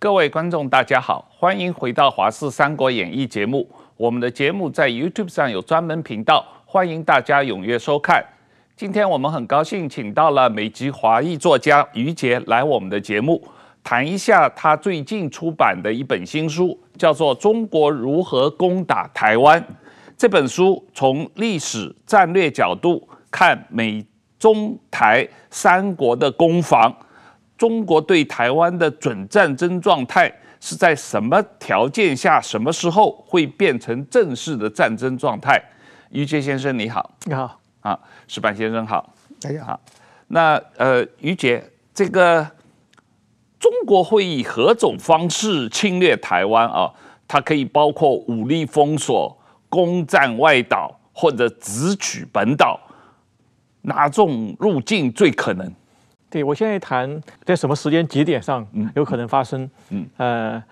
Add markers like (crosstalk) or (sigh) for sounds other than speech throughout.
各位观众，大家好，欢迎回到《华视三国演义》节目。我们的节目在 YouTube 上有专门频道，欢迎大家踊跃收看。今天我们很高兴请到了美籍华裔作家于杰来我们的节目，谈一下他最近出版的一本新书，叫做《中国如何攻打台湾》。这本书从历史战略角度看美中台三国的攻防，中国对台湾的准战争状态是在什么条件下、什么时候会变成正式的战争状态？于杰先生你好，你好。啊，石板先生好，大家好。那呃，于杰，这个中国会以何种方式侵略台湾啊？它可以包括武力封锁、攻占外岛或者直取本岛，哪种路径最可能？对，我现在谈在什么时间节点上有可能发生？嗯，嗯呃，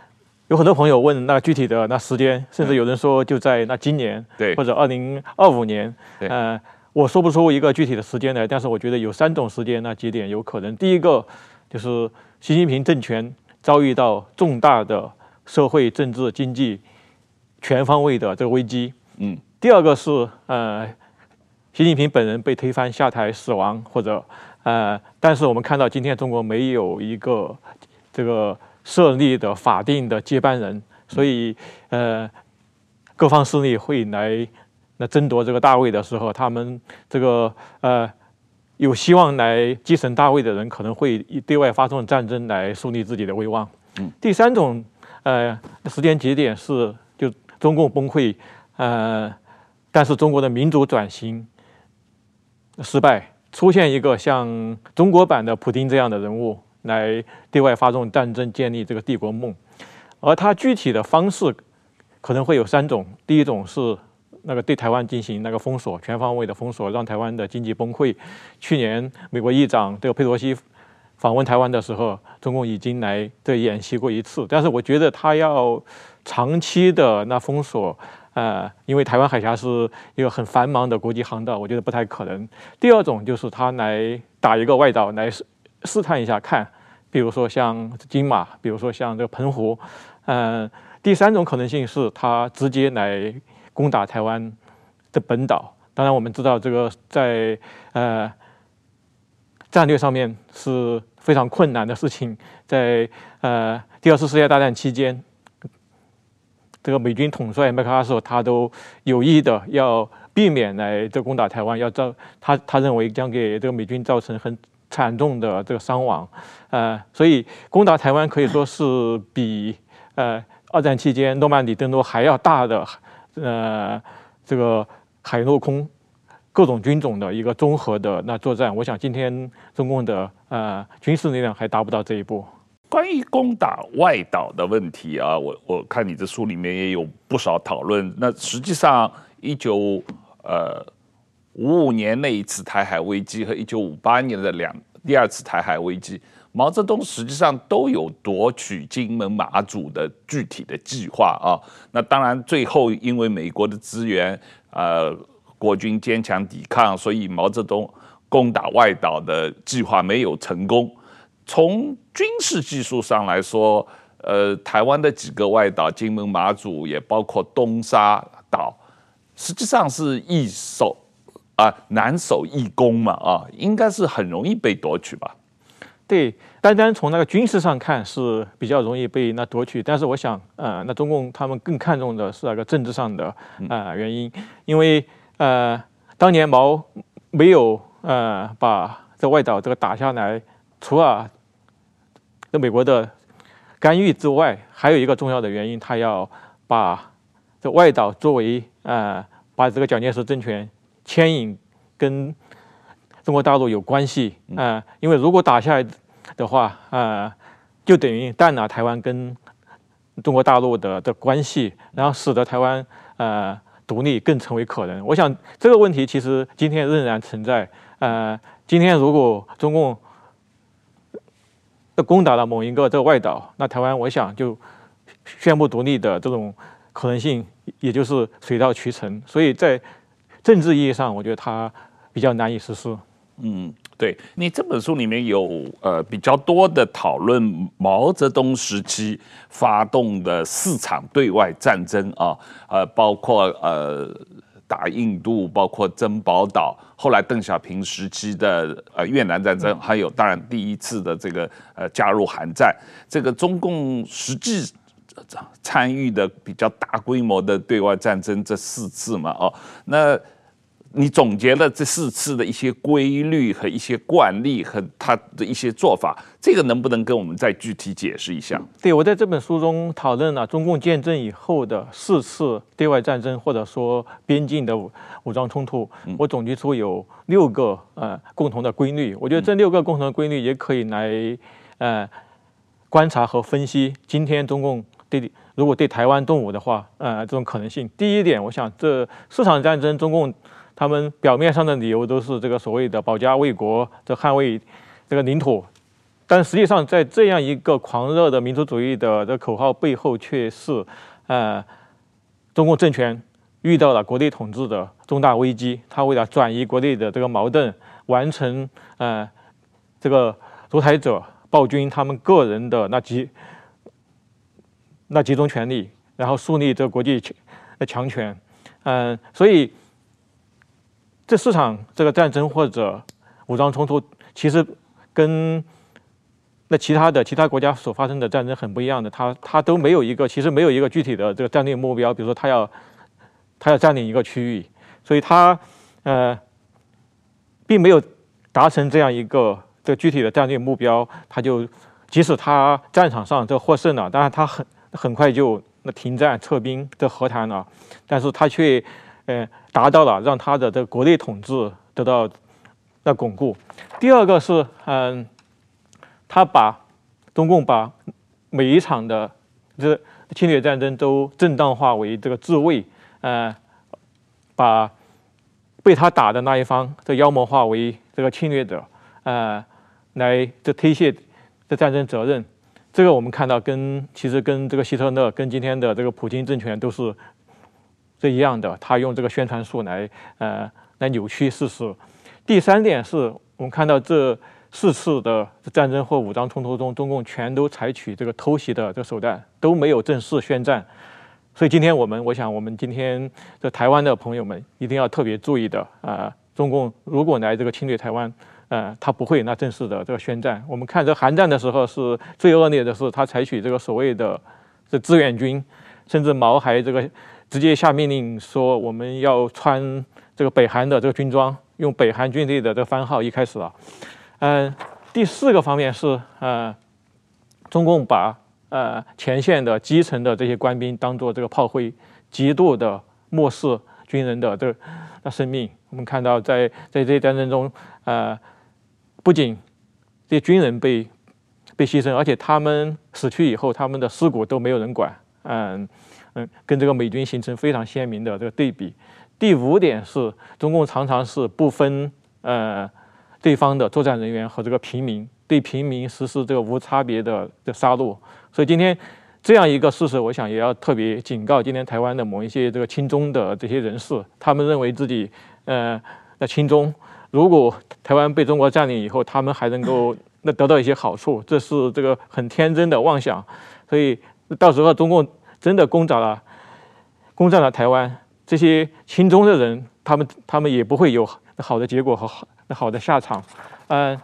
有很多朋友问那具体的那时间，甚至有人说就在那今年，对，或者二零二五年，对，呃。我说不出一个具体的时间来，但是我觉得有三种时间那节点有可能。第一个就是习近平政权遭遇到重大的社会、政治、经济全方位的这个危机。嗯。第二个是呃，习近平本人被推翻下台死亡，或者呃，但是我们看到今天中国没有一个这个设立的法定的接班人，所以呃，各方势力会来。那争夺这个大位的时候，他们这个呃有希望来继承大位的人，可能会对外发动战争来树立自己的威望。嗯。第三种呃时间节点是就中共崩溃，呃，但是中国的民主转型失败，出现一个像中国版的普丁这样的人物来对外发动战争，建立这个帝国梦。而他具体的方式可能会有三种，第一种是。那个对台湾进行那个封锁，全方位的封锁，让台湾的经济崩溃。去年美国议长这个佩洛西访问台湾的时候，中共已经来这演习过一次。但是我觉得他要长期的那封锁，呃，因为台湾海峡是一个很繁忙的国际航道，我觉得不太可能。第二种就是他来打一个外岛来试试探一下看，比如说像金马，比如说像这个澎湖，嗯、第三种可能性是他直接来。攻打台湾的本岛，当然我们知道这个在呃战略上面是非常困难的事情。在呃第二次世界大战期间，这个美军统帅麦克阿瑟他都有意的要避免来这攻打台湾，要造他他认为将给这个美军造成很惨重的这个伤亡。呃，所以攻打台湾可以说是比呃二战期间诺曼底登陆还要大的。呃，这个海陆空各种军种的一个综合的那作战，我想今天中共的呃军事力量还达不到这一步。关于攻打外岛的问题啊，我我看你这书里面也有不少讨论。那实际上，一九呃五五年那一次台海危机和一九五八年的两第二次台海危机。毛泽东实际上都有夺取金门、马祖的具体的计划啊。那当然，最后因为美国的支援，呃，国军坚强抵抗，所以毛泽东攻打外岛的计划没有成功。从军事技术上来说，呃，台湾的几个外岛，金门、马祖，也包括东沙岛，实际上是易守啊，难守易攻嘛啊，应该是很容易被夺取吧。对，单单从那个军事上看是比较容易被那夺取，但是我想，呃，那中共他们更看重的是那个政治上的呃原因，因为呃，当年毛没有呃把这外岛这个打下来，除了这美国的干预之外，还有一个重要的原因，他要把这外岛作为呃把这个蒋介石政权牵引跟。中国大陆有关系啊、呃，因为如果打下来的话啊、呃，就等于断了台湾跟中国大陆的的关系，然后使得台湾呃独立更成为可能。我想这个问题其实今天仍然存在。呃，今天如果中共攻打了某一个这个外岛，那台湾我想就宣布独立的这种可能性也就是水到渠成。所以在政治意义上，我觉得它比较难以实施。嗯，对，你这本书里面有呃比较多的讨论毛泽东时期发动的四场对外战争啊，呃，包括呃打印度，包括珍宝岛，后来邓小平时期的呃越南战争，还有当然第一次的这个呃加入韩战，这个中共实际参与的比较大规模的对外战争这四次嘛，哦，那。你总结了这四次的一些规律和一些惯例和他的一些做法，这个能不能跟我们再具体解释一下？对，我在这本书中讨论了中共建政以后的四次对外战争，或者说边境的武装冲突，我总结出有六个呃共同的规律。我觉得这六个共同的规律也可以来呃观察和分析今天中共对如果对台湾动武的话，呃这种可能性。第一点，我想这四场战争中共。他们表面上的理由都是这个所谓的保家卫国，这捍卫这个领土，但实际上在这样一个狂热的民族主义的这口号背后，却是，呃，中共政权遇到了国内统治的重大危机，他为了转移国内的这个矛盾，完成呃这个独裁者暴君他们个人的那集那集中权力，然后树立这国际的强权，嗯、所以。这四场这个战争或者武装冲突，其实跟那其他的其他国家所发生的战争很不一样的，它它都没有一个，其实没有一个具体的这个战略目标，比如说他要他要占领一个区域，所以他呃并没有达成这样一个这个具体的战略目标，他就即使他战场上这获胜了，当然他很很快就那停战撤兵这和谈了，但是他却。呃，达到了让他的这个国内统治得到的巩固。第二个是，嗯，他把中共把每一场的这侵略战争都正当化为这个自卫，呃，把被他打的那一方这妖魔化为这个侵略者，呃，来这推卸这战争责任。这个我们看到跟其实跟这个希特勒跟今天的这个普京政权都是。这一样的，他用这个宣传术来，呃，来扭曲事实。第三点是我们看到这四次的战争或武装冲突中，中共全都采取这个偷袭的这个手段，都没有正式宣战。所以今天我们，我想我们今天在台湾的朋友们一定要特别注意的啊、中共如果来这个侵略台湾，呃，他不会那正式的这个宣战。我们看这韩战的时候是最恶劣的是，他采取这个所谓的这志愿军，甚至毛还这个。直接下命令说，我们要穿这个北韩的这个军装，用北韩军队的这个番号。一开始啊，嗯，第四个方面是，呃，中共把呃前线的基层的这些官兵当做这个炮灰，极度的漠视军人的这那生命。我们看到在在这些战争中，呃，不仅这些军人被被牺牲，而且他们死去以后，他们的尸骨都没有人管，嗯。跟这个美军形成非常鲜明的这个对比。第五点是中共常常是不分呃对方的作战人员和这个平民，对平民实施这个无差别的的杀戮。所以今天这样一个事实，我想也要特别警告今天台湾的某一些这个亲中的这些人士，他们认为自己呃那亲中，如果台湾被中国占领以后，他们还能够那得到一些好处，这是这个很天真的妄想。所以到时候中共。真的攻占了，攻占了台湾，这些亲中的人，他们他们也不会有好的结果和好好的下场。嗯，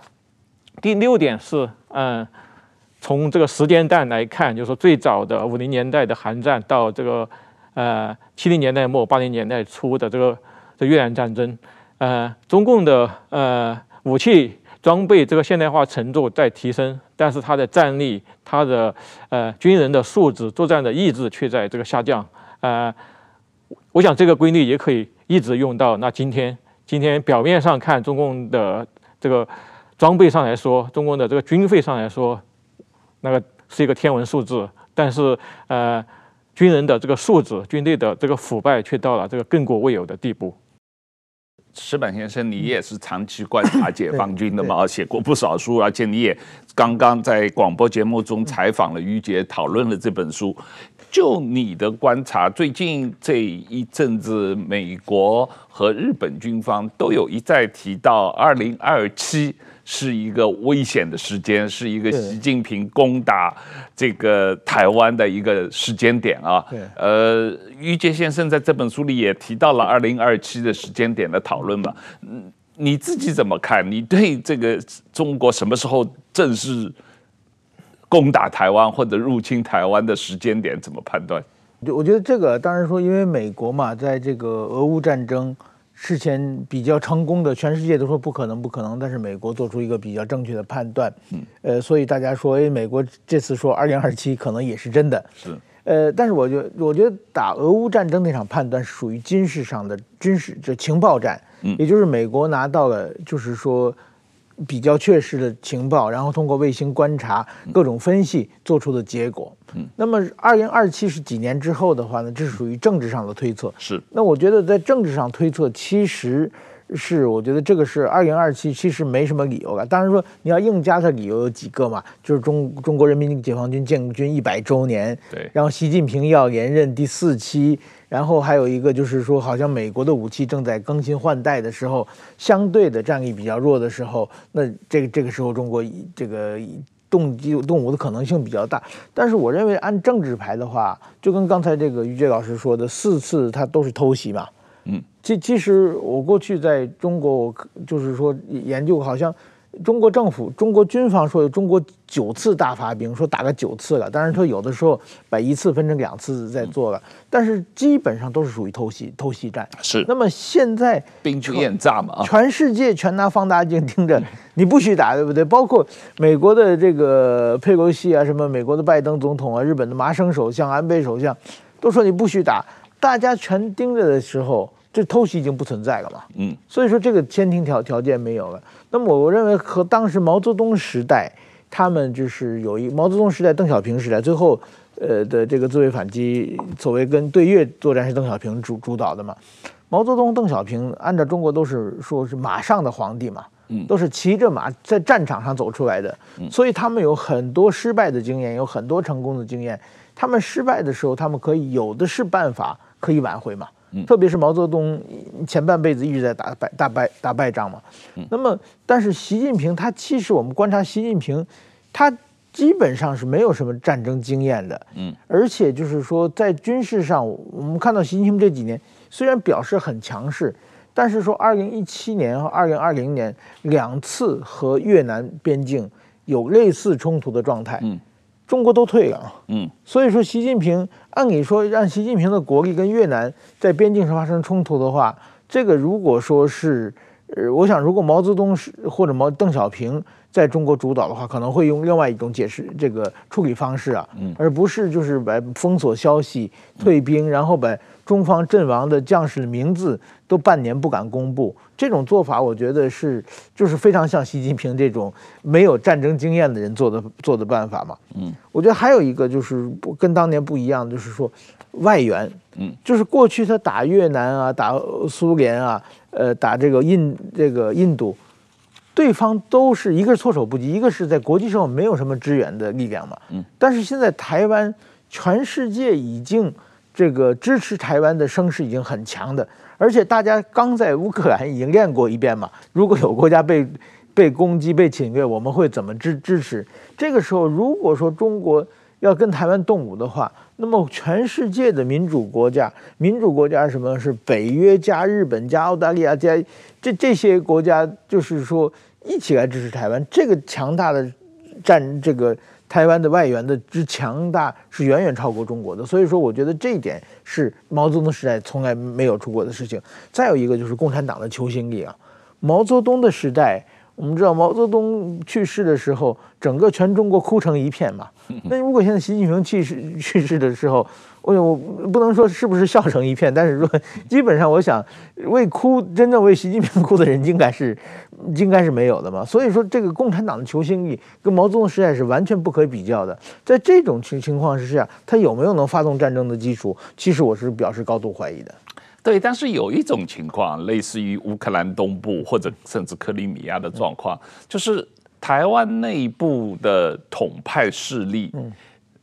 第六点是，嗯，从这个时间段来看，就是说最早的五零年代的韩战到这个呃七零年代末八零年代初的这个这越南战争，呃，中共的呃武器。装备这个现代化程度在提升，但是它的战力、它的呃军人的素质、作战的意志却在这个下降。呃，我想这个规律也可以一直用到那今天。今天表面上看，中共的这个装备上来说，中共的这个军费上来说，那个是一个天文数字，但是呃，军人的这个素质、军队的这个腐败却到了这个亘古未有的地步。矢板先生，你也是长期观察解放军的嘛，写过不少书，而且你也刚刚在广播节目中采访了于杰，讨论了这本书。就你的观察，最近这一阵子，美国和日本军方都有一再提到二零二七。是一个危险的时间，是一个习近平攻打这个台湾的一个时间点啊。呃，于杰先生在这本书里也提到了二零二七的时间点的讨论嘛。嗯，你自己怎么看？你对这个中国什么时候正式攻打台湾或者入侵台湾的时间点怎么判断？我觉得这个当然说，因为美国嘛，在这个俄乌战争。事前比较成功的，全世界都说不可能，不可能，但是美国做出一个比较正确的判断，嗯，呃，所以大家说，哎，美国这次说二零二七可能也是真的，是，呃，但是我觉得，我觉得打俄乌战争那场判断是属于军事上的军事这情报战，嗯，也就是美国拿到了，就是说。比较确实的情报，然后通过卫星观察各种分析做出的结果。嗯，那么二零二七是几年之后的话呢？这是属于政治上的推测。是。那我觉得在政治上推测，其实是我觉得这个是二零二七，其实没什么理由了。当然说你要硬加的理由有几个嘛，就是中中国人民解放军建军一百周年，对，然后习近平要连任第四期。然后还有一个就是说，好像美国的武器正在更新换代的时候，相对的战力比较弱的时候，那这个这个时候中国这个动机动武的可能性比较大。但是我认为按政治牌的话，就跟刚才这个于杰老师说的，四次他都是偷袭嘛。嗯，其其实我过去在中国，我就是说研究好像。中国政府、中国军方说有中国九次大发兵，说打了九次了。当然说有的时候把一次分成两次在做了，但是基本上都是属于偷袭、偷袭战。是。那么现在兵去验诈嘛？全世界全拿放大镜盯着，你不许打，对不对？包括美国的这个佩洛西啊，什么美国的拜登总统啊，日本的麻生首相、安倍首相，都说你不许打。大家全盯着的时候。这偷袭已经不存在了嘛？嗯，所以说这个先天条条件没有了。那么我认为和当时毛泽东时代，他们就是有一毛泽东时代、邓小平时代，最后呃的这个自卫反击，所谓跟对越作战是邓小平主主导的嘛。毛泽东、邓小平按照中国都是说是马上的皇帝嘛，嗯，都是骑着马在战场上走出来的，所以他们有很多失败的经验，有很多成功的经验。他们失败的时候，他们可以有的是办法可以挽回嘛。特别是毛泽东前半辈子一直在打败大败打败仗嘛，那么但是习近平他其实我们观察习近平，他基本上是没有什么战争经验的，嗯，而且就是说在军事上，我们看到习近平这几年虽然表示很强势，但是说二零一七年和二零二零年两次和越南边境有类似冲突的状态，嗯。中国都退了，嗯，所以说习近平按理说让习近平的国力跟越南在边境上发生冲突的话，这个如果说是，呃，我想如果毛泽东是或者毛邓小平在中国主导的话，可能会用另外一种解释这个处理方式啊，嗯，而不是就是把封锁消息、退兵，然后把中方阵亡的将士的名字都半年不敢公布。这种做法，我觉得是就是非常像习近平这种没有战争经验的人做的做的办法嘛。嗯，我觉得还有一个就是跟当年不一样，就是说外援。嗯，就是过去他打越南啊，打苏联啊，呃，打这个印这个印度，对方都是一个是措手不及，一个是在国际上没有什么支援的力量嘛。嗯，但是现在台湾，全世界已经这个支持台湾的声势已经很强的。而且大家刚在乌克兰已经练过一遍嘛，如果有国家被 (laughs) 被攻击、被侵略，我们会怎么支支持？这个时候，如果说中国要跟台湾动武的话，那么全世界的民主国家，民主国家什么是北约加日本加澳大利亚加这这些国家，就是说一起来支持台湾，这个强大的战这个。台湾的外援的之强大是远远超过中国的，所以说我觉得这一点是毛泽东时代从来没有出过的事情。再有一个就是共产党的求心力啊，毛泽东的时代，我们知道毛泽东去世的时候，整个全中国哭成一片嘛。那如果现在习近平去世去世的时候，我我不能说是不是笑成一片，但是说 (laughs) 基本上，我想为哭真正为习近平哭的人应该是应该是没有的嘛。所以说，这个共产党的求心力跟毛泽东时代是完全不可比较的。在这种情情况之下，他有没有能发动战争的基础？其实我是表示高度怀疑的。对，但是有一种情况，类似于乌克兰东部或者甚至克里米亚的状况，就是台湾内部的统派势力，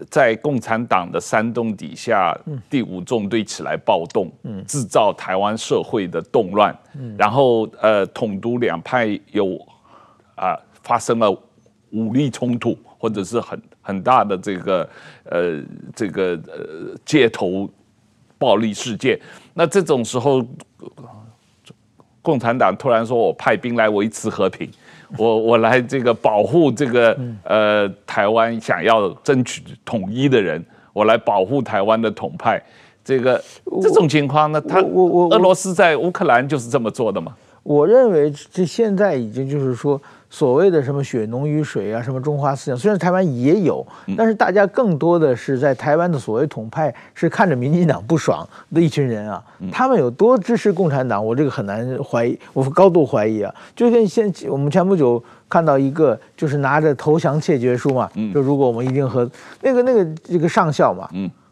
在共产党的煽动底下，第五纵队起来暴动，制造台湾社会的动乱，然后呃，统独两派有啊发生了武力冲突，或者是很很大的这个呃这个呃街头暴力事件。那这种时候，共产党突然说：“我派兵来维持和平，(laughs) 我我来这个保护这个呃台湾想要争取统一的人，我来保护台湾的统派。”这个这种情况呢，他俄罗斯在乌克兰就是这么做的嘛？我认为这现在已经就是说。所谓的什么血浓于水啊，什么中华思想，虽然台湾也有，但是大家更多的是在台湾的所谓统派是看着民进党不爽的一群人啊，他们有多支持共产党，我这个很难怀疑，我高度怀疑啊。就跟现我们前不久看到一个，就是拿着投降切结书嘛，就如果我们一定和那个那个这个上校嘛，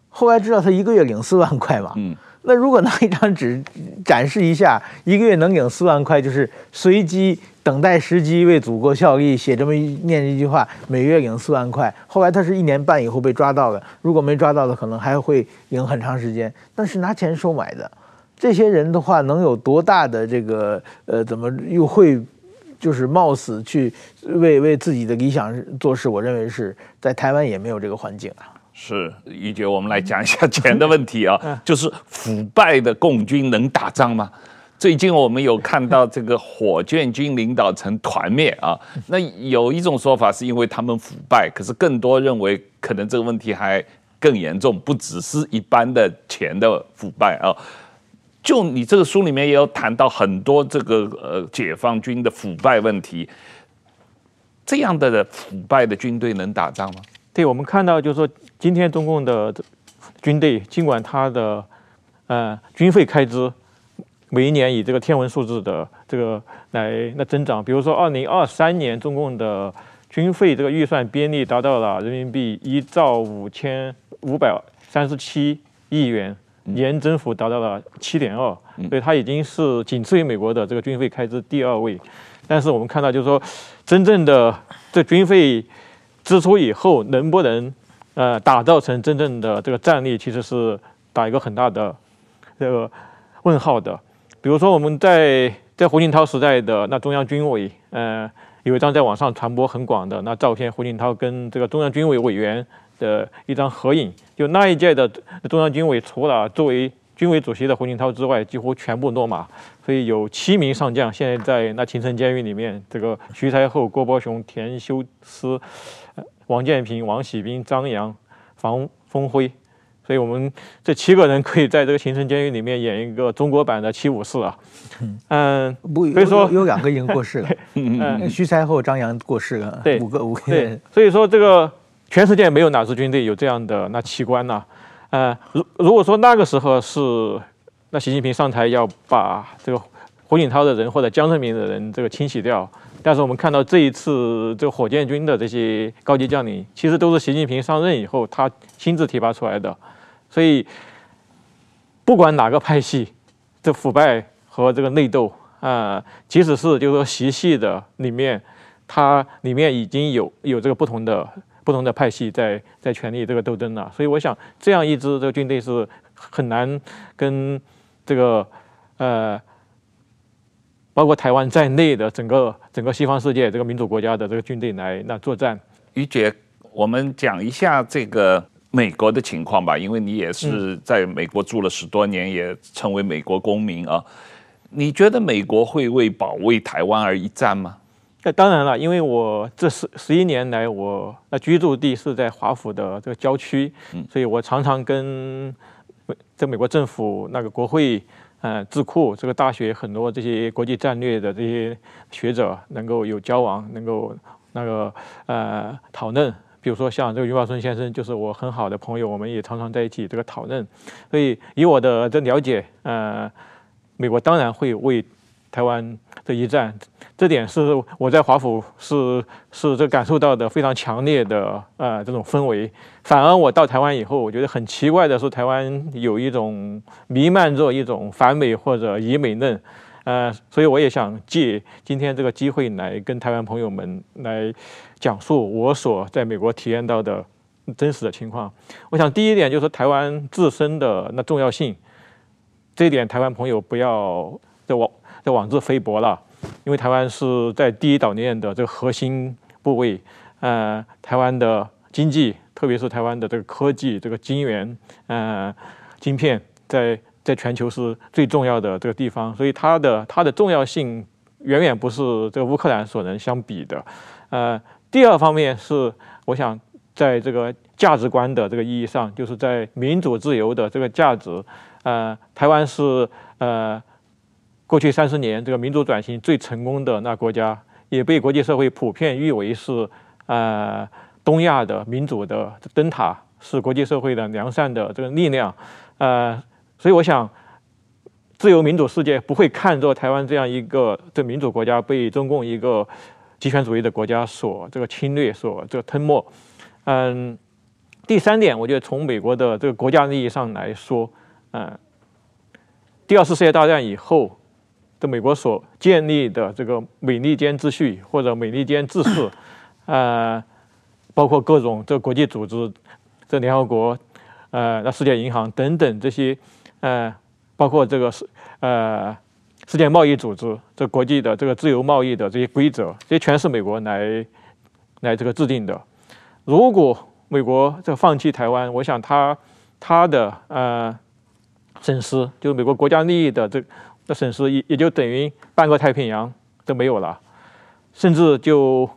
后来知道他一个月领四万块嘛，那如果拿一张纸 (laughs) 展示一下，一个月能领四万块，就是随机。等待时机为祖国效力，写这么一念一句话，每月领四万块。后来他是一年半以后被抓到的，如果没抓到的，可能还会领很长时间。但是拿钱收买的这些人的话，能有多大的这个呃，怎么又会就是冒死去为为自己的理想做事？我认为是在台湾也没有这个环境啊。是于杰，我们来讲一下钱的问题啊，就是腐败的共军能打仗吗？最近我们有看到这个火箭军领导层团灭啊，那有一种说法是因为他们腐败，可是更多认为可能这个问题还更严重，不只是一般的钱的腐败啊。就你这个书里面也有谈到很多这个呃解放军的腐败问题，这样的腐败的军队能打仗吗？对，我们看到就是说，今天中共的军队尽管他的呃军费开支。每一年以这个天文数字的这个来那增长，比如说二零二三年中共的军费这个预算编列达到了人民币一兆五千五百三十七亿元，年增幅达到了七点二，所以它已经是仅次于美国的这个军费开支第二位。但是我们看到，就是说真正的这军费支出以后，能不能呃打造成真正的这个战力，其实是打一个很大的这个问号的。比如说，我们在在胡锦涛时代的那中央军委，呃，有一张在网上传播很广的那照片，胡锦涛跟这个中央军委委员的一张合影。就那一届的中央军委，除了作为军委主席的胡锦涛之外，几乎全部落马。所以有七名上将现在在那秦城监狱里面，这个徐才厚、郭伯雄、田修斯、王建平、王喜兵、张扬、房峰辉。所以我们这七个人可以在这个秦城监狱里面演一个中国版的七五四啊，嗯，不，所以说有两个已经过世了，(laughs) 嗯，徐才厚、张扬过世了，对，五个五个人。所以说这个全世界没有哪支军队有这样的那奇观呐，呃，如如果说那个时候是那习近平上台要把这个胡锦涛的人或者江泽民的人这个清洗掉，但是我们看到这一次这火箭军的这些高级将领，其实都是习近平上任以后他亲自提拔出来的。所以，不管哪个派系，这腐败和这个内斗啊、即使是就是说习系的里面，它里面已经有有这个不同的不同的派系在在权力这个斗争了。所以我想，这样一支这个军队是很难跟这个呃，包括台湾在内的整个整个西方世界这个民主国家的这个军队来那作战。于姐，我们讲一下这个。美国的情况吧，因为你也是在美国住了十多年，也成为美国公民啊。你觉得美国会为保卫台湾而一战吗？那当然了，因为我这十十一年来，我那居住地是在华府的这个郊区，所以我常常跟在美国政府那个国会、呃智库、这个大学很多这些国际战略的这些学者能够有交往，能够那个呃讨论。比如说像这个余茂春先生，就是我很好的朋友，我们也常常在一起这个讨论。所以以我的这了解，呃，美国当然会为台湾的一战，这点是我在华府是是这感受到的非常强烈的呃这种氛围。反而我到台湾以后，我觉得很奇怪的是，台湾有一种弥漫着一种反美或者以美论，呃，所以我也想借今天这个机会来跟台湾朋友们来讲述我所在美国体验到的真实的情况。我想第一点就是台湾自身的那重要性，这一点台湾朋友不要再往。在妄自菲薄了，因为台湾是在第一岛链的这个核心部位，呃，台湾的经济，特别是台湾的这个科技，这个晶圆，呃，晶片，在在全球是最重要的这个地方，所以它的它的重要性远远不是这个乌克兰所能相比的。呃，第二方面是，我想在这个价值观的这个意义上，就是在民主自由的这个价值，呃，台湾是呃。过去三十年，这个民主转型最成功的那国家，也被国际社会普遍誉为是，呃，东亚的民主的灯塔，是国际社会的良善的这个力量，呃，所以我想，自由民主世界不会看作台湾这样一个这民主国家被中共一个极权主义的国家所这个侵略，所这个吞没。嗯，第三点，我觉得从美国的这个国家利益上来说，嗯，第二次世界大战以后。这美国所建立的这个美利坚秩序或者美利坚秩序，(coughs) 呃，包括各种这国际组织，这联合国，呃，那世界银行等等这些，呃，包括这个世呃世界贸易组织，这国际的这个自由贸易的这些规则，这些全是美国来来这个制定的。如果美国这放弃台湾，我想他他的呃损失，就是美国国家利益的这。的损失也也就等于半个太平洋都没有了，甚至就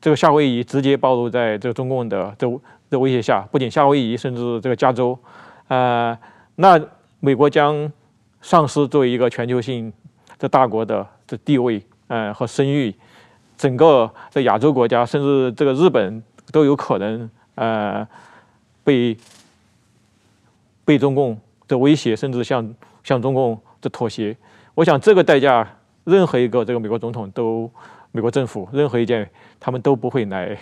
这个夏威夷直接暴露在这个中共的这的威胁下，不仅夏威夷，甚至这个加州，呃，那美国将丧失作为一个全球性的大国的这地位，呃和声誉，整个这亚洲国家，甚至这个日本都有可能呃被被中共的威胁，甚至向向中共的妥协。我想这个代价，任何一个这个美国总统都，美国政府任何一件，他们都不会来，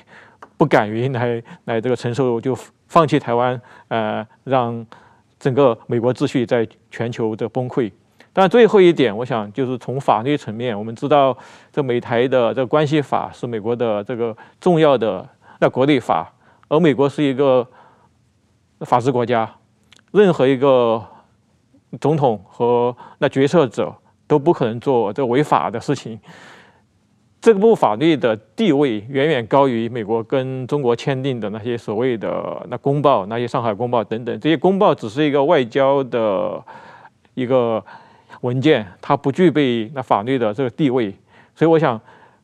不敢于来来这个承受，就放弃台湾，呃，让整个美国秩序在全球的崩溃。但最后一点，我想就是从法律层面，我们知道这美台的这个关系法是美国的这个重要的那国内法，而美国是一个法治国家，任何一个总统和那决策者。都不可能做这违法的事情。这部法律的地位远远高于美国跟中国签订的那些所谓的那公报、那些上海公报等等。这些公报只是一个外交的一个文件，它不具备那法律的这个地位。所以我想，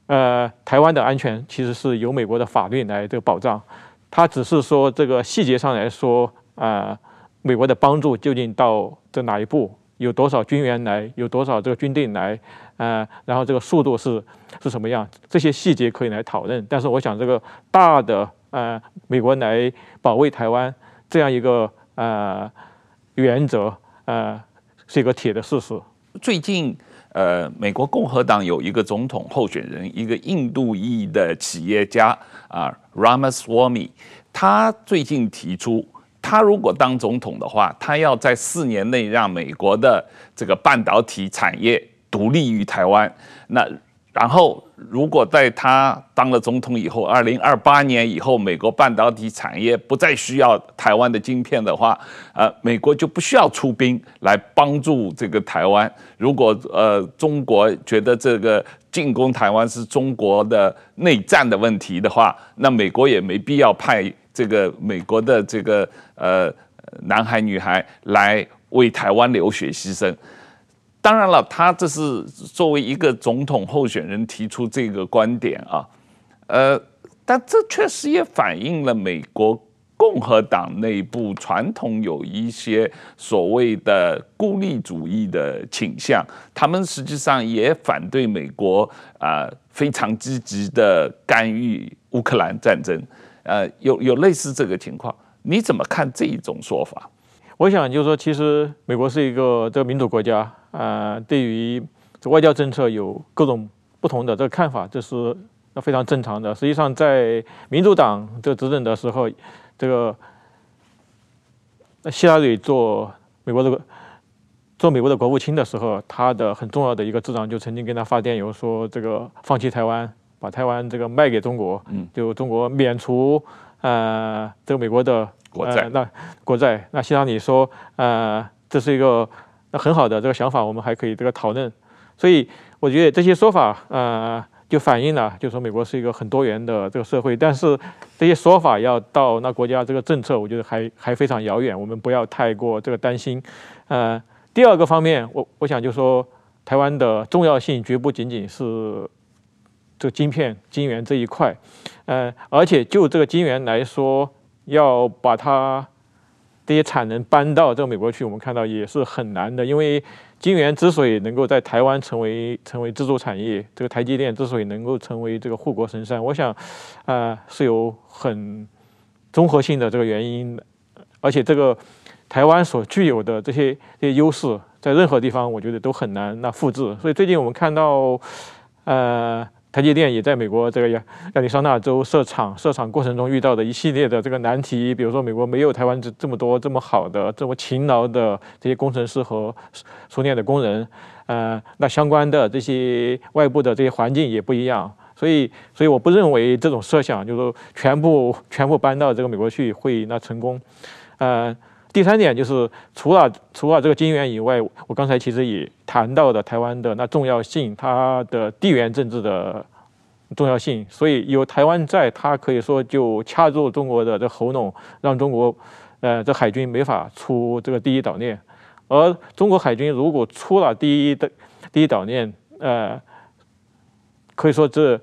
呃，台湾的安全其实是由美国的法律来这个保障。它只是说这个细节上来说，啊、美国的帮助究竟到这哪一步？有多少军援来？有多少这个军队来？呃，然后这个速度是是什么样？这些细节可以来讨论。但是我想，这个大的呃，美国来保卫台湾这样一个呃原则，呃，是一个铁的事实。最近，呃，美国共和党有一个总统候选人，一个印度裔的企业家啊，Ramaswamy，他最近提出。他如果当总统的话，他要在四年内让美国的这个半导体产业独立于台湾。那然后，如果在他当了总统以后，二零二八年以后，美国半导体产业不再需要台湾的晶片的话，呃，美国就不需要出兵来帮助这个台湾。如果呃中国觉得这个进攻台湾是中国的内战的问题的话，那美国也没必要派。这个美国的这个呃男孩女孩来为台湾流血牺牲，当然了，他这是作为一个总统候选人提出这个观点啊，呃，但这确实也反映了美国共和党内部传统有一些所谓的孤立主义的倾向，他们实际上也反对美国啊、非常积极的干预乌克兰战争。呃，有有类似这个情况，你怎么看这一种说法？我想就是说，其实美国是一个这个民主国家，呃，对于这外交政策有各种不同的这个看法，这是那非常正常的。实际上，在民主党这执政的时候，这个希拉里做美国的做美国的国务卿的时候，他的很重要的一个智长就曾经跟他发电邮说：“这个放弃台湾，把台湾这个卖给中国，就中国免除呃这个美国的国债。”那国债，那希拉里说：“呃，这是一个那很好的这个想法，我们还可以这个讨论。”所以我觉得这些说法，呃，就反映了，就说美国是一个很多元的这个社会。但是这些说法要到那国家这个政策，我觉得还还非常遥远。我们不要太过这个担心。呃，第二个方面，我我想就说台湾的重要性绝不仅仅是这个晶片、晶圆这一块，呃，而且就这个晶圆来说，要把它这些产能搬到这个美国去，我们看到也是很难的，因为。晶圆之所以能够在台湾成为成为支柱产业，这个台积电之所以能够成为这个护国神山，我想，呃，是有很综合性的这个原因的。而且这个台湾所具有的这些这些优势，在任何地方我觉得都很难那复制。所以最近我们看到，呃。台积电也在美国这个亚利桑那州设厂，设厂过程中遇到的一系列的这个难题，比如说美国没有台湾这这么多这么好的这么勤劳的这些工程师和熟练的工人，呃，那相关的这些外部的这些环境也不一样，所以所以我不认为这种设想就是说全部全部搬到这个美国去会那成功，呃。第三点就是，除了除了这个金元以外，我刚才其实也谈到的台湾的那重要性，它的地缘政治的重要性。所以有台湾在，它可以说就掐住中国的这喉咙，让中国呃这海军没法出这个第一岛链。而中国海军如果出了第一的第一岛链，呃，可以说这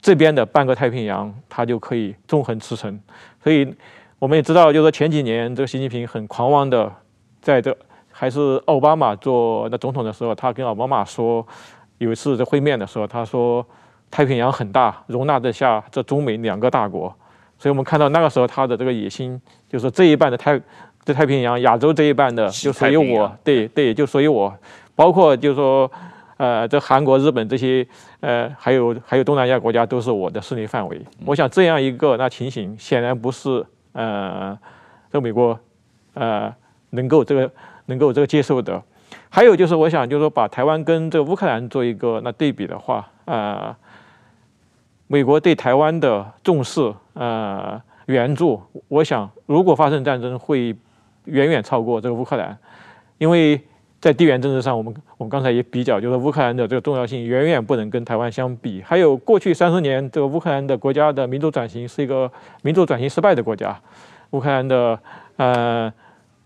这边的半个太平洋它就可以纵横驰骋。所以。我们也知道，就是说前几年这个习近平很狂妄的，在这还是奥巴马做那总统的时候，他跟奥巴马说，有一次在会面的时候，他说太平洋很大，容纳得下这中美两个大国。所以我们看到那个时候他的这个野心，就是这一半的太这太平洋亚洲这一半的就属于我，对对，就属于我。包括就是说，呃，这韩国、日本这些，呃，还有还有东南亚国家都是我的势力范围。我想这样一个那情形，显然不是。呃，这美国，呃，能够这个能够这个接受的，还有就是，我想就是说，把台湾跟这个乌克兰做一个那对比的话，呃，美国对台湾的重视，呃，援助，我想如果发生战争，会远远超过这个乌克兰，因为在地缘政治上，我们我们刚才也比较，就是乌克兰的这个重要性远远不能跟台湾相比。还有过去三十年，这个乌克兰的国家的民主转型是一个民主转型失败的国家。乌克兰的呃，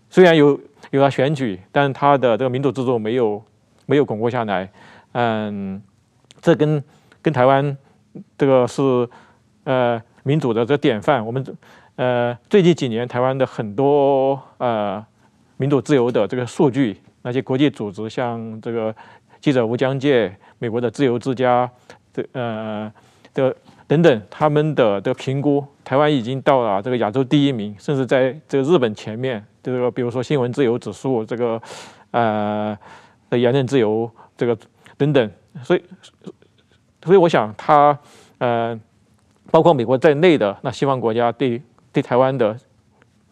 虽然有有了选举，但他的这个民主制度没有没有巩固下来。嗯，这跟跟台湾这个是呃民主的这个典范。我们呃最近几年台湾的很多呃民主自由的这个数据。那些国际组织，像这个记者无疆界、美国的自由之家，这呃的等等，他们的的评估，台湾已经到了这个亚洲第一名，甚至在这个日本前面。这个比如说新闻自由指数，这个呃的言论自由，这个等等。所以，所以我想，他呃，包括美国在内的那西方国家对对台湾的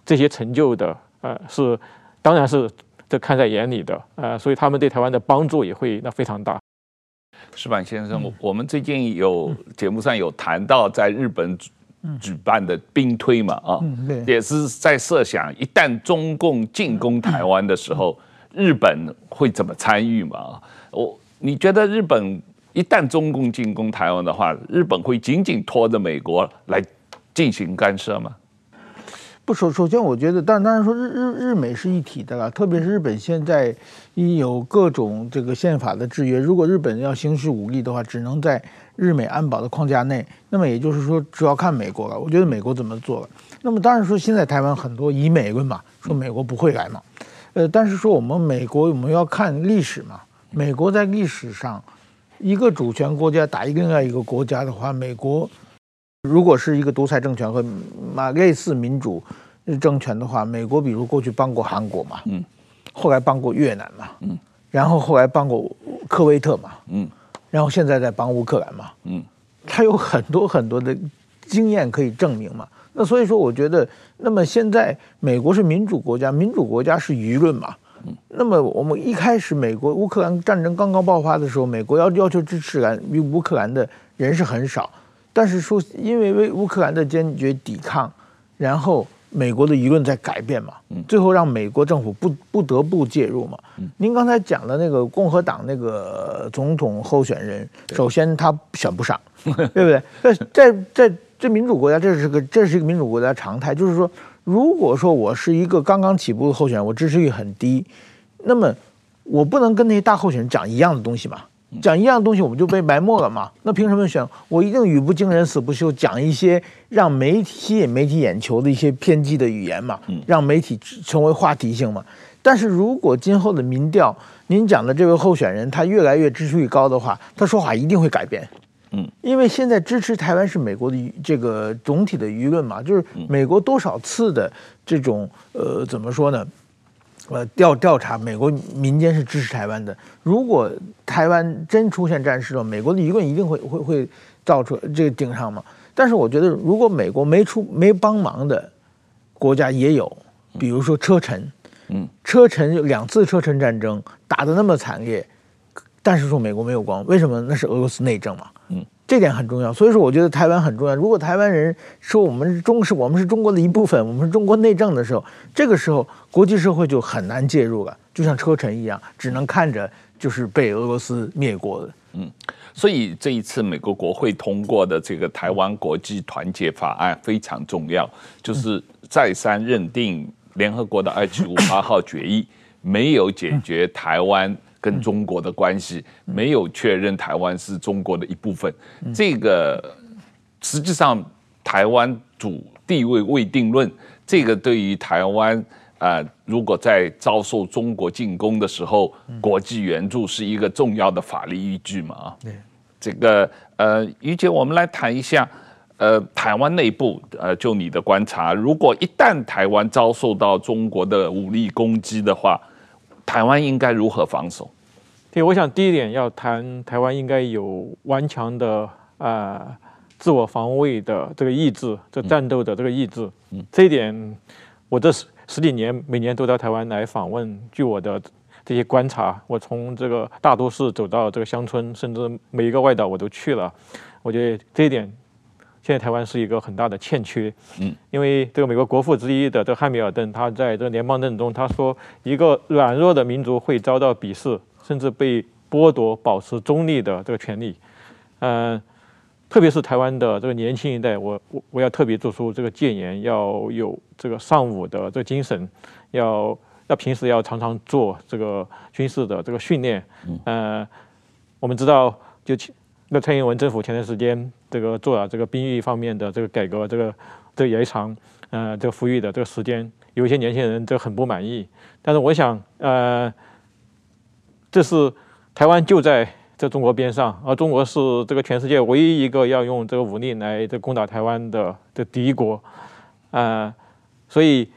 这些成就的呃，是当然是。这看在眼里的，呃，所以他们对台湾的帮助也会那非常大。石板先生，嗯、我们最近有节目上有谈到在日本举举办的兵推嘛，啊，嗯、也是在设想一旦中共进攻台湾的时候，嗯、日本会怎么参与嘛？我你觉得日本一旦中共进攻台湾的话，日本会紧紧拖着美国来进行干涉吗？不首首先，我觉得，但当然说日日日美是一体的了。特别是日本现在因有各种这个宪法的制约，如果日本要行使武力的话，只能在日美安保的框架内。那么也就是说，主要看美国了。我觉得美国怎么做了。那么当然说，现在台湾很多以美论嘛，说美国不会来嘛。呃，但是说我们美国我们要看历史嘛。美国在历史上，一个主权国家打一个另外一个国家的话，美国。如果是一个独裁政权和马类似民主政权的话，美国比如过去帮过韩国嘛，嗯，后来帮过越南嘛，嗯，然后后来帮过科威特嘛，嗯，然后现在在帮乌克兰嘛，嗯，他有很多很多的经验可以证明嘛。那所以说，我觉得，那么现在美国是民主国家，民主国家是舆论嘛。那么我们一开始美国乌克兰战争刚刚爆发的时候，美国要要求支持兰与乌克兰的人是很少，但是说因为为乌克兰的坚决抵抗，然后美国的舆论在改变嘛，最后让美国政府不不得不介入嘛。您刚才讲的那个共和党那个总统候选人，首先他选不上，(laughs) 对不对？在在在这民主国家，这是个这是一个民主国家常态，就是说。如果说我是一个刚刚起步的候选人，我支持率很低，那么我不能跟那些大候选人讲一样的东西嘛？讲一样东西，我们就被埋没了嘛？那凭什么选？我一定语不惊人死不休，讲一些让媒体吸引媒体眼球的一些偏激的语言嘛？让媒体成为话题性嘛？但是如果今后的民调，您讲的这位候选人他越来越支持率高的话，他说话一定会改变。嗯，因为现在支持台湾是美国的这个总体的舆论嘛，就是美国多少次的这种呃怎么说呢？呃调调查，美国民间是支持台湾的。如果台湾真出现战事了，美国的舆论一定会会会造出这个顶上嘛。但是我觉得，如果美国没出没帮忙的国家也有，比如说车臣，嗯，车臣两次车臣战争打得那么惨烈。但是说美国没有光，为什么？那是俄罗斯内政嘛。这点很重要。所以说，我觉得台湾很重要。如果台湾人说我们是中是，我们是中国的一部分，我们是中国内政的时候，这个时候国际社会就很难介入了，就像车臣一样，只能看着就是被俄罗斯灭国的。嗯，所以这一次美国国会通过的这个台湾国际团结法案非常重要，就是再三认定联合国的二七五八号决议没有解决台湾。跟中国的关系没有确认台湾是中国的一部分，这个实际上台湾主地位未定论，这个对于台湾啊，如果在遭受中国进攻的时候，国际援助是一个重要的法律依据嘛？啊，对，这个呃，于姐，我们来谈一下，呃，台湾内部，呃，就你的观察，如果一旦台湾遭受到中国的武力攻击的话，台湾应该如何防守？对，我想第一点要谈台湾应该有顽强的啊、呃、自我防卫的这个意志，这战斗的这个意志。嗯，这一点我这十十几年每年都到台湾来访问，据我的这些观察，我从这个大都市走到这个乡村，甚至每一个外岛我都去了。我觉得这一点现在台湾是一个很大的欠缺。嗯，因为这个美国国父之一的这个汉密尔顿，他在这个联邦政中他说，一个软弱的民族会遭到鄙视。甚至被剥夺保持中立的这个权利，嗯、呃，特别是台湾的这个年轻一代，我我我要特别做出这个建言，要有这个尚武的这个精神，要要平时要常常做这个军事的这个训练。嗯、呃，我们知道，就那蔡英文政府前段时间这个做了这个兵役方面的这个改革，这个这个延长，呃，这个服役的这个时间，有一些年轻人这很不满意。但是我想，呃。这是台湾就在这中国边上，而中国是这个全世界唯一一个要用这个武力来这攻打台湾的的敌国，啊、呃，所以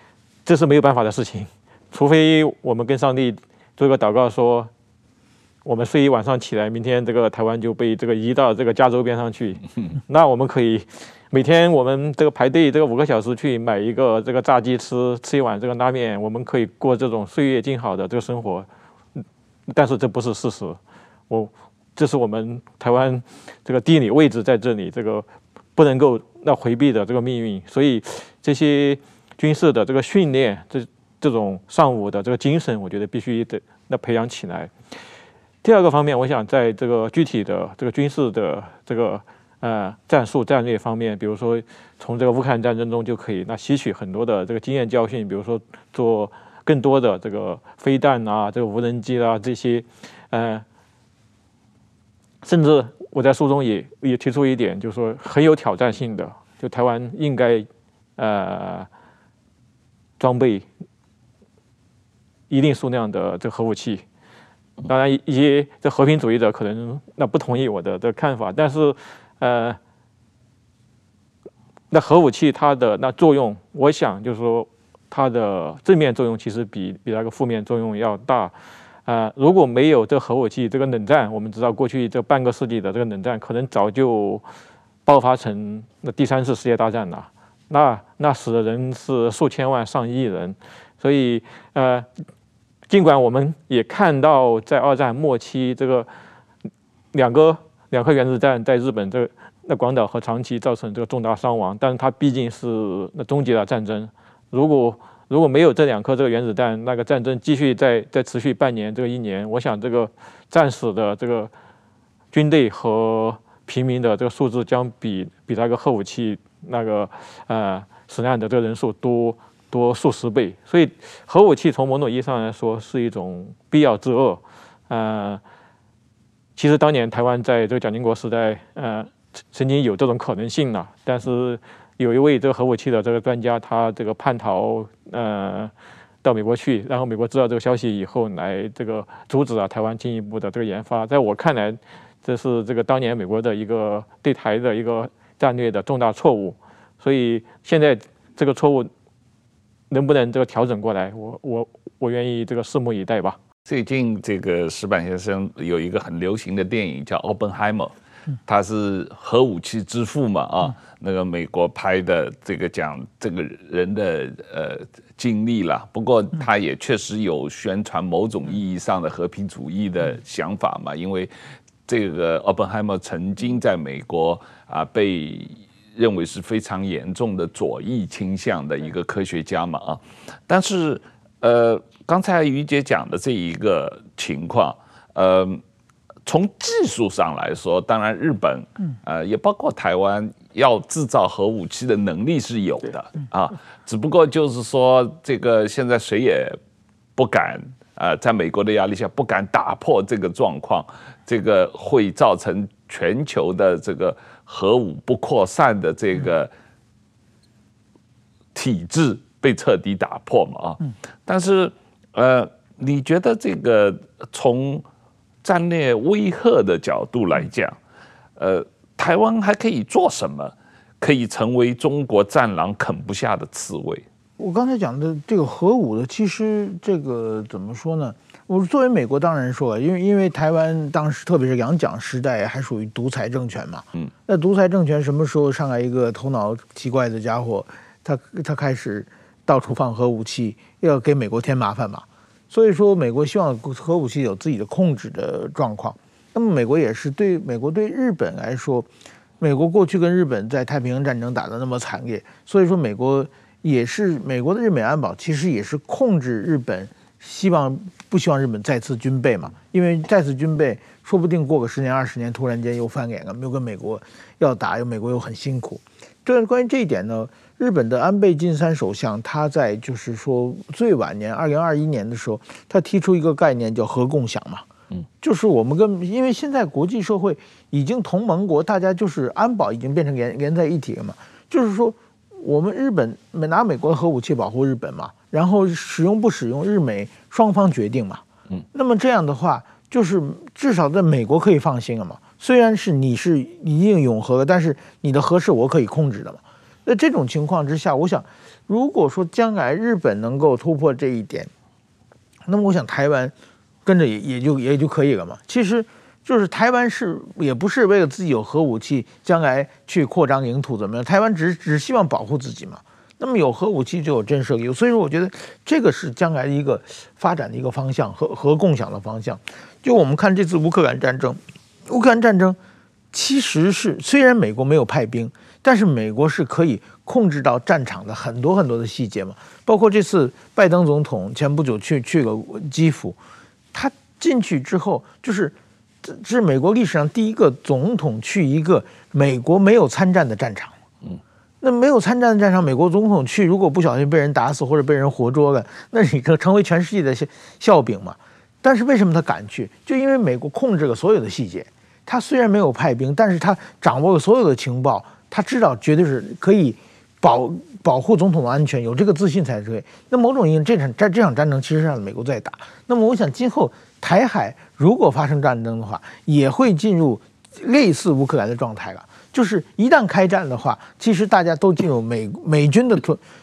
这是没有办法的事情，除非我们跟上帝做一个祷告，说我们睡一晚上起来，明天这个台湾就被这个移到这个加州边上去，(laughs) 那我们可以每天我们这个排队这个五个小时去买一个这个炸鸡吃，吃一碗这个拉面，我们可以过这种岁月静好的这个生活。但是这不是事实，我这是我们台湾这个地理位置在这里，这个不能够那回避的这个命运。所以这些军事的这个训练，这这种尚武的这个精神，我觉得必须得那培养起来。第二个方面，我想在这个具体的这个军事的这个呃战术战略方面，比如说从这个乌克兰战争中就可以那吸取很多的这个经验教训，比如说做。更多的这个飞弹啊，这个无人机啊，这些，呃，甚至我在书中也也提出一点，就是说很有挑战性的，就台湾应该呃装备一定数量的这核武器。当然，一些这和平主义者可能那不同意我的的看法，但是呃，那核武器它的那作用，我想就是说。它的正面作用其实比比那个负面作用要大，呃，如果没有这核武器，这个冷战，我们知道过去这半个世纪的这个冷战，可能早就爆发成那第三次世界大战了。那那死的人是数千万、上亿人。所以，呃，尽管我们也看到在二战末期，这个两个两颗原子弹在日本这那广岛和长崎造成这个重大伤亡，但是它毕竟是那终结了战争。如果如果没有这两颗这个原子弹，那个战争继续再再持续半年这个一年，我想这个战死的这个军队和平民的这个数字将比比那个核武器那个呃死难的这个人数多多数十倍。所以核武器从某种意义上来说是一种必要之恶。呃，其实当年台湾在这个蒋经国时代，呃，曾经有这种可能性呢，但是。有一位这个核武器的这个专家，他这个叛逃，呃，到美国去，然后美国知道这个消息以后，来这个阻止了台湾进一步的这个研发。在我看来，这是这个当年美国的一个对台的一个战略的重大错误。所以现在这个错误能不能这个调整过来，我我我愿意这个拭目以待吧。最近这个石板先生有一个很流行的电影叫《奥本海默》。他是核武器之父嘛啊，那个美国拍的这个讲这个人的呃经历啦。不过他也确实有宣传某种意义上的和平主义的想法嘛，因为这个奥本海默曾经在美国啊被认为是非常严重的左翼倾向的一个科学家嘛啊。但是呃，刚才于姐讲的这一个情况，呃。从技术上来说，当然日本，呃，也包括台湾，要制造核武器的能力是有的啊。只不过就是说，这个现在谁也不敢，呃，在美国的压力下不敢打破这个状况，这个会造成全球的这个核武不扩散的这个体制被彻底打破嘛啊。但是，呃，你觉得这个从战略威吓的角度来讲，呃，台湾还可以做什么，可以成为中国战狼啃不下的刺猬？我刚才讲的这个核武的，其实这个怎么说呢？我作为美国当然说，因为因为台湾当时特别是杨蒋时代还属于独裁政权嘛，嗯，那独裁政权什么时候上来一个头脑奇怪的家伙，他他开始到处放核武器，要给美国添麻烦嘛？所以说，美国希望核武器有自己的控制的状况。那么，美国也是对美国对日本来说，美国过去跟日本在太平洋战争打得那么惨烈，所以说美国也是美国的日美安保，其实也是控制日本，希望不希望日本再次军备嘛？因为再次军备，说不定过个十年二十年，突然间又翻脸了，又跟美国要打，又美国又很辛苦。这关于这一点呢？日本的安倍晋三首相，他在就是说最晚年，二零二一年的时候，他提出一个概念叫核共享嘛，嗯，就是我们跟因为现在国际社会已经同盟国，大家就是安保已经变成连连在一体了嘛，就是说我们日本拿美国的核武器保护日本嘛，然后使用不使用日美双方决定嘛，嗯，那么这样的话，就是至少在美国可以放心了嘛，虽然是你是一定拥核，但是你的核是我可以控制的嘛。在这种情况之下，我想，如果说将来日本能够突破这一点，那么我想台湾跟着也也就也就可以了嘛。其实就是台湾是也不是为了自己有核武器将来去扩张领土怎么样？台湾只只希望保护自己嘛。那么有核武器就有震慑力，所以说我觉得这个是将来一个发展的一个方向，和核共享的方向。就我们看这次乌克兰战争，乌克兰战争其实是虽然美国没有派兵。但是美国是可以控制到战场的很多很多的细节嘛，包括这次拜登总统前不久去去了基辅，他进去之后，就是这是美国历史上第一个总统去一个美国没有参战的战场。嗯，那没有参战的战场，美国总统去，如果不小心被人打死或者被人活捉了，那你就成为全世界的笑笑柄嘛。但是为什么他敢去？就因为美国控制了所有的细节，他虽然没有派兵，但是他掌握了所有的情报。他知道绝对是可以保保护总统的安全，有这个自信才对。那某种意义，这场战这场战争其实让美国在打。那么，我想今后台海如果发生战争的话，也会进入类似乌克兰的状态了。就是一旦开战的话，其实大家都进入美美军的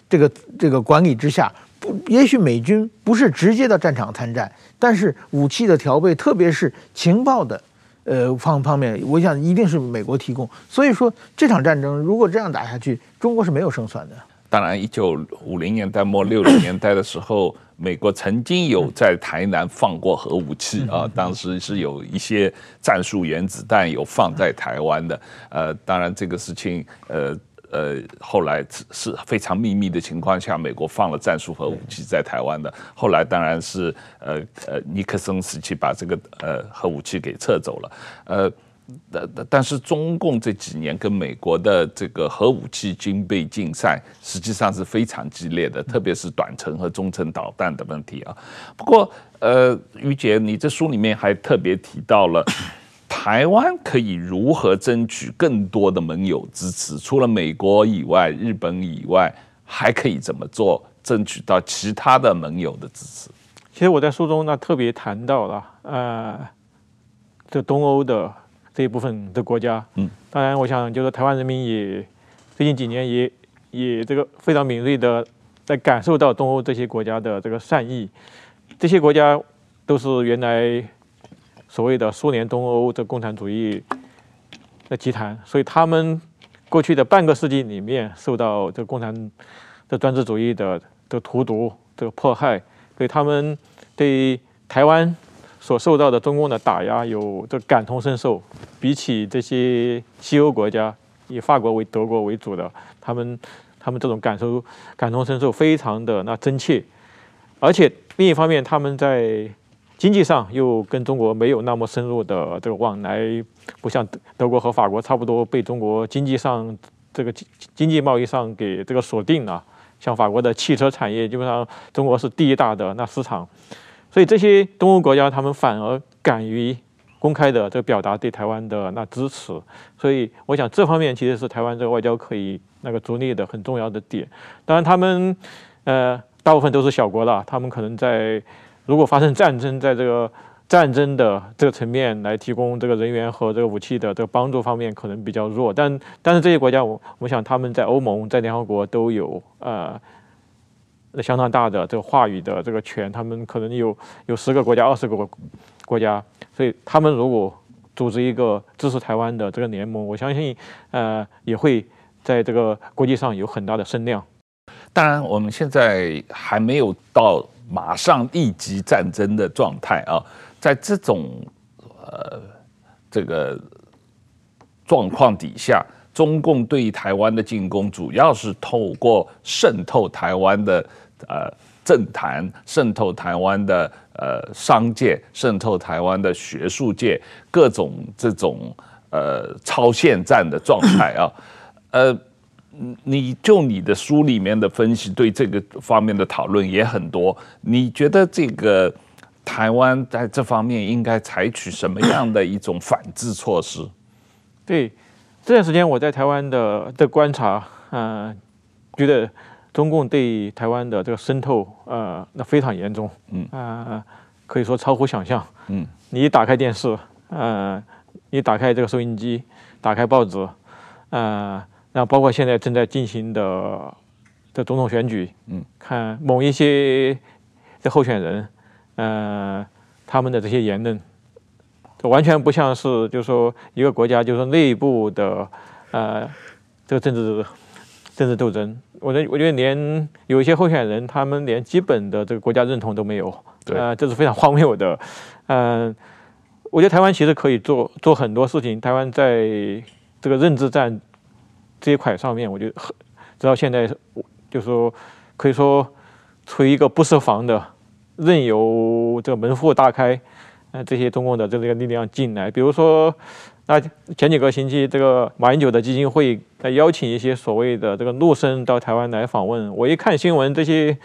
这个这个管理之下。不，也许美军不是直接到战场参战。但是武器的调配，特别是情报的呃方方面，我想一定是美国提供。所以说这场战争如果这样打下去，中国是没有胜算的。当然，一九五零年代末六零年代的时候，美国曾经有在台南放过核武器啊，当时是有一些战术原子弹有放在台湾的。呃，当然这个事情，呃呃，后来是非常秘密的情况下，美国放了战术核武器在台湾的。后来当然是呃呃尼克松时期把这个呃核武器给撤走了，呃。但但是中共这几年跟美国的这个核武器军备竞赛，实际上是非常激烈的，特别是短程和中程导弹的问题啊。不过，呃，于杰，你这书里面还特别提到了台湾可以如何争取更多的盟友支持，除了美国以外，日本以外，还可以怎么做，争取到其他的盟友的支持？其实我在书中呢特别谈到了，呃，这东欧的。这一部分的国家，嗯，当然，我想就是台湾人民也最近几年也也这个非常敏锐的在感受到东欧这些国家的这个善意。这些国家都是原来所谓的苏联东欧这共产主义的集团，所以他们过去的半个世纪里面受到这共产的专制主义的的荼毒、这个迫害，所以他们对台湾。所受到的中共的打压有这感同身受，比起这些西欧国家，以法国为德国为主的，他们他们这种感受感同身受非常的那真切，而且另一方面，他们在经济上又跟中国没有那么深入的这个往来，不像德国和法国差不多被中国经济上这个经经济贸易上给这个锁定了，像法国的汽车产业基本上中国是第一大的那市场。所以这些东欧国家，他们反而敢于公开的这个表达对台湾的那支持。所以我想这方面其实是台湾这个外交可以那个着力的很重要的点。当然，他们呃大部分都是小国了，他们可能在如果发生战争，在这个战争的这个层面来提供这个人员和这个武器的这个帮助方面可能比较弱。但但是这些国家，我我想他们在欧盟、在联合国都有呃。相当大的这个话语的这个权，他们可能有有十个国家、二十个国国家，所以他们如果组织一个支持台湾的这个联盟，我相信呃也会在这个国际上有很大的声量。当然，我们现在还没有到马上立即战争的状态啊，在这种呃这个状况底下，中共对台湾的进攻主要是透过渗透台湾的。呃，政坛渗透台湾的呃商界，渗透台湾的学术界，各种这种呃超限战的状态啊，呃，你就你的书里面的分析，对这个方面的讨论也很多。你觉得这个台湾在这方面应该采取什么样的一种反制措施？对，这段时间我在台湾的的观察，嗯、呃，觉得。中共对台湾的这个渗透，呃，那非常严重，嗯啊、呃，可以说超乎想象，嗯，你一打开电视，呃，你打开这个收音机，打开报纸，呃，那包括现在正在进行的的总统选举，嗯，看某一些的候选人，呃，他们的这些言论，这完全不像是就是说一个国家就是说内部的，呃，这个政治政治斗争。我觉我觉得连有一些候选人，他们连基本的这个国家认同都没有，对，呃，这是非常荒谬的。嗯、呃，我觉得台湾其实可以做做很多事情。台湾在这个认知战这一块上面，我觉得直到现在，就说可以说处于一个不设防的，任由这个门户大开，呃，这些中共的这个力量进来，比如说。那前几个星期，这个马英九的基金会在邀请一些所谓的这个陆生到台湾来访问。我一看新闻，这些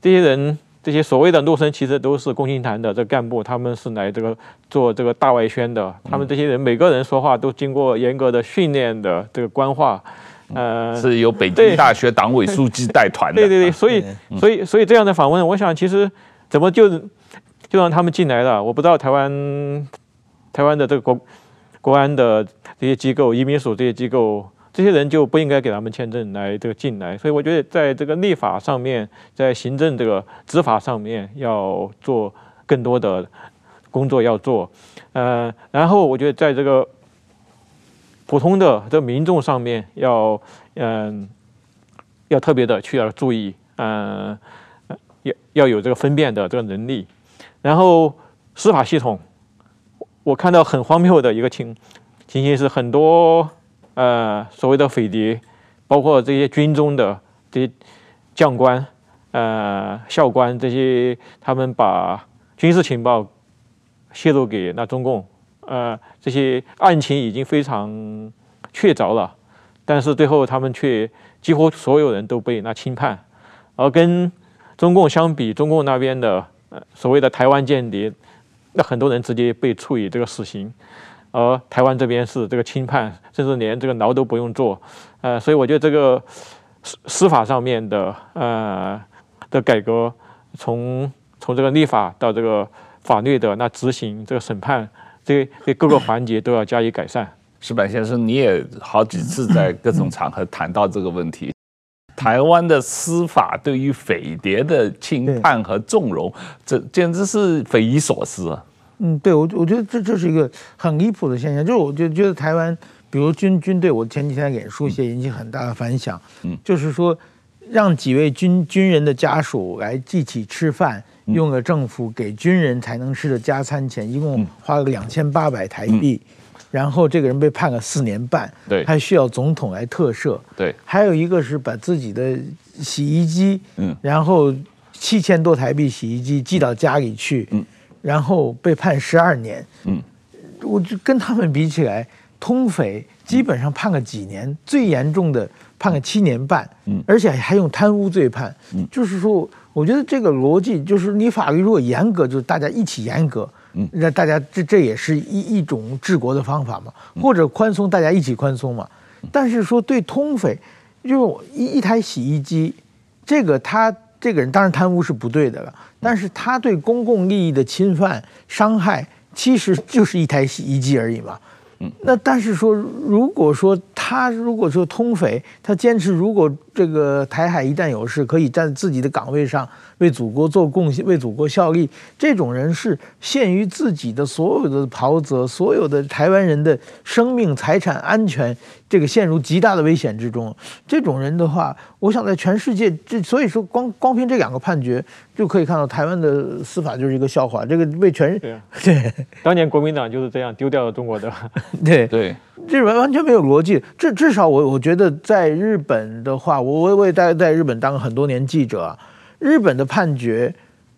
这些人，这些所谓的陆生，其实都是共青团的这干部，他们是来这个做这个大外宣的。他们这些人每个人说话都经过严格的训练的这个官话，呃，是由北京大学党委书记带团的。对对对，所以所以所以这样的访问，我想其实怎么就就让他们进来了？我不知道台湾台湾的这个国。国安的这些机构、移民署这些机构，这些人就不应该给他们签证来这个进来。所以我觉得，在这个立法上面，在行政这个执法上面要做更多的工作要做。呃，然后我觉得在这个普通的这民众上面要嗯、要特别的去要注意，嗯、要要有这个分辨的这个能力。然后司法系统，我看到很荒谬的一个情情形是，很多呃所谓的匪谍，包括这些军中的这些将官、呃校官这些，他们把军事情报泄露给那中共，呃这些案情已经非常确凿了，但是最后他们却几乎所有人都被那轻判，而跟中共相比，中共那边的。呃，所谓的台湾间谍，那很多人直接被处以这个死刑，而台湾这边是这个轻判，甚至连这个牢都不用坐。呃，所以我觉得这个司司法上面的呃的改革，从从这个立法到这个法律的那执行，这个审判，这这各个环节都要加以改善。石板先生，你也好几次在各种场合谈到这个问题。台湾的司法对于匪谍的轻判和纵容，这简直是匪夷所思啊！嗯，对我我觉得这这是一个很离谱的现象，就是我就觉得台湾，比如军军队，我前几天演书写引起很大的反响，嗯，就是说让几位军军人的家属来一起吃饭，用了政府给军人才能吃的加餐钱，一共花了两千八百台币。嗯然后这个人被判了四年半，对，还需要总统来特赦，对。还有一个是把自己的洗衣机，嗯，然后七千多台币洗衣机寄到家里去，嗯，然后被判十二年，嗯，我就跟他们比起来，通匪基本上判个几年，最严重的判个七年半，嗯，而且还用贪污罪判，嗯，就是说，我觉得这个逻辑就是你法律如果严格，就是大家一起严格。嗯，那大家这这也是一一种治国的方法嘛，或者宽松，大家一起宽松嘛。但是说对通匪，就一一台洗衣机，这个他这个人当然贪污是不对的了，但是他对公共利益的侵犯伤害，其实就是一台洗衣机而已嘛。嗯那但是说，如果说他如果说通匪，他坚持如果这个台海一旦有事，可以在自己的岗位上为祖国做贡献，为祖国效力，这种人是限于自己的所有的袍泽，所有的台湾人的生命财产安全，这个陷入极大的危险之中。这种人的话，我想在全世界，这所以说光光凭这两个判决。就可以看到台湾的司法就是一个笑话，这个为全对、啊、对，当年国民党就是这样丢掉了中国的，(laughs) 对对，这完完全没有逻辑。至至少我我觉得在日本的话，我我我也在在日本当了很多年记者啊，日本的判决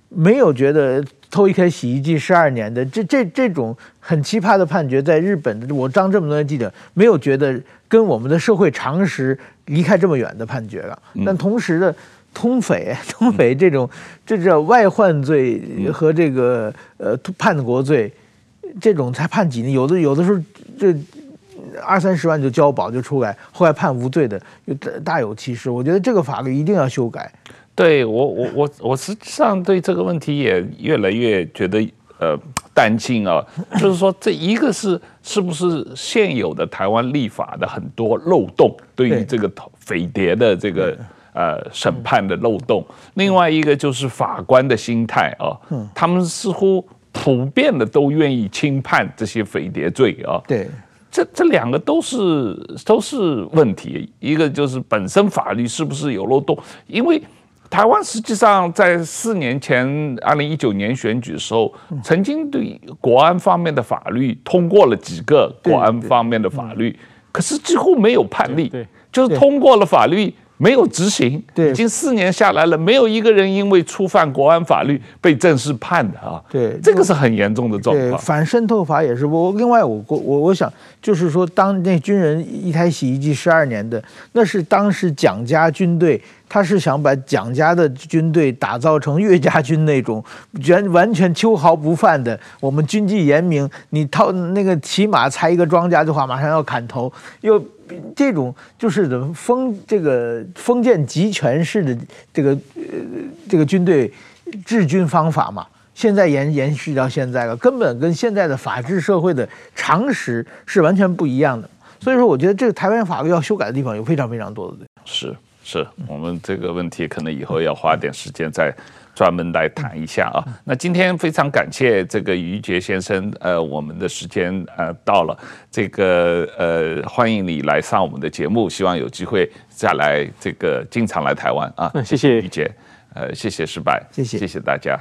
没有觉得偷一台洗衣机十二年的这这这种很奇葩的判决，在日本的我当这么多年记者没有觉得跟我们的社会常识离开这么远的判决了，但同时的。通匪，(laughs) 通匪这种，这叫外患罪和这个呃叛国罪，这种才判几年，有的有的时候这二三十万就交保就出来，后来判无罪的，又大有其事。我觉得这个法律一定要修改。对我我我我实际上对这个问题也越来越觉得呃担心啊，就是说这一个是是不是现有的台湾立法的很多漏洞，对于这个匪谍的这个。呃，审判的漏洞，另外一个就是法官的心态啊，他们似乎普遍的都愿意轻判这些匪谍罪啊。对，这这两个都是都是问题，一个就是本身法律是不是有漏洞？因为台湾实际上在四年前二零一九年选举的时候，曾经对国安方面的法律通过了几个国安方面的法律，可是几乎没有判例，就是通过了法律。没有执行，对，已经四年下来了，没有一个人因为触犯国安法律被正式判的啊。对，这个是很严重的状况。反渗透法也是。我另外我我我想就是说，当那军人一台洗衣机十二年的，那是当时蒋家军队，他是想把蒋家的军队打造成岳家军那种 (laughs) 完完全秋毫不犯的。我们军纪严明，你套那个骑马踩一个庄稼的话，马上要砍头又。这种就是的封这个封建集权式的这个呃这个军队治军方法嘛，现在延延续到现在了，根本跟现在的法治社会的常识是完全不一样的。所以说，我觉得这个台湾法律要修改的地方有非常非常多的。是。是我们这个问题可能以后要花点时间再专门来谈一下啊。那今天非常感谢这个于杰先生，呃，我们的时间呃到了，这个呃欢迎你来上我们的节目，希望有机会再来这个经常来台湾啊。谢谢于杰，呃，谢谢失败，谢谢，谢谢大家。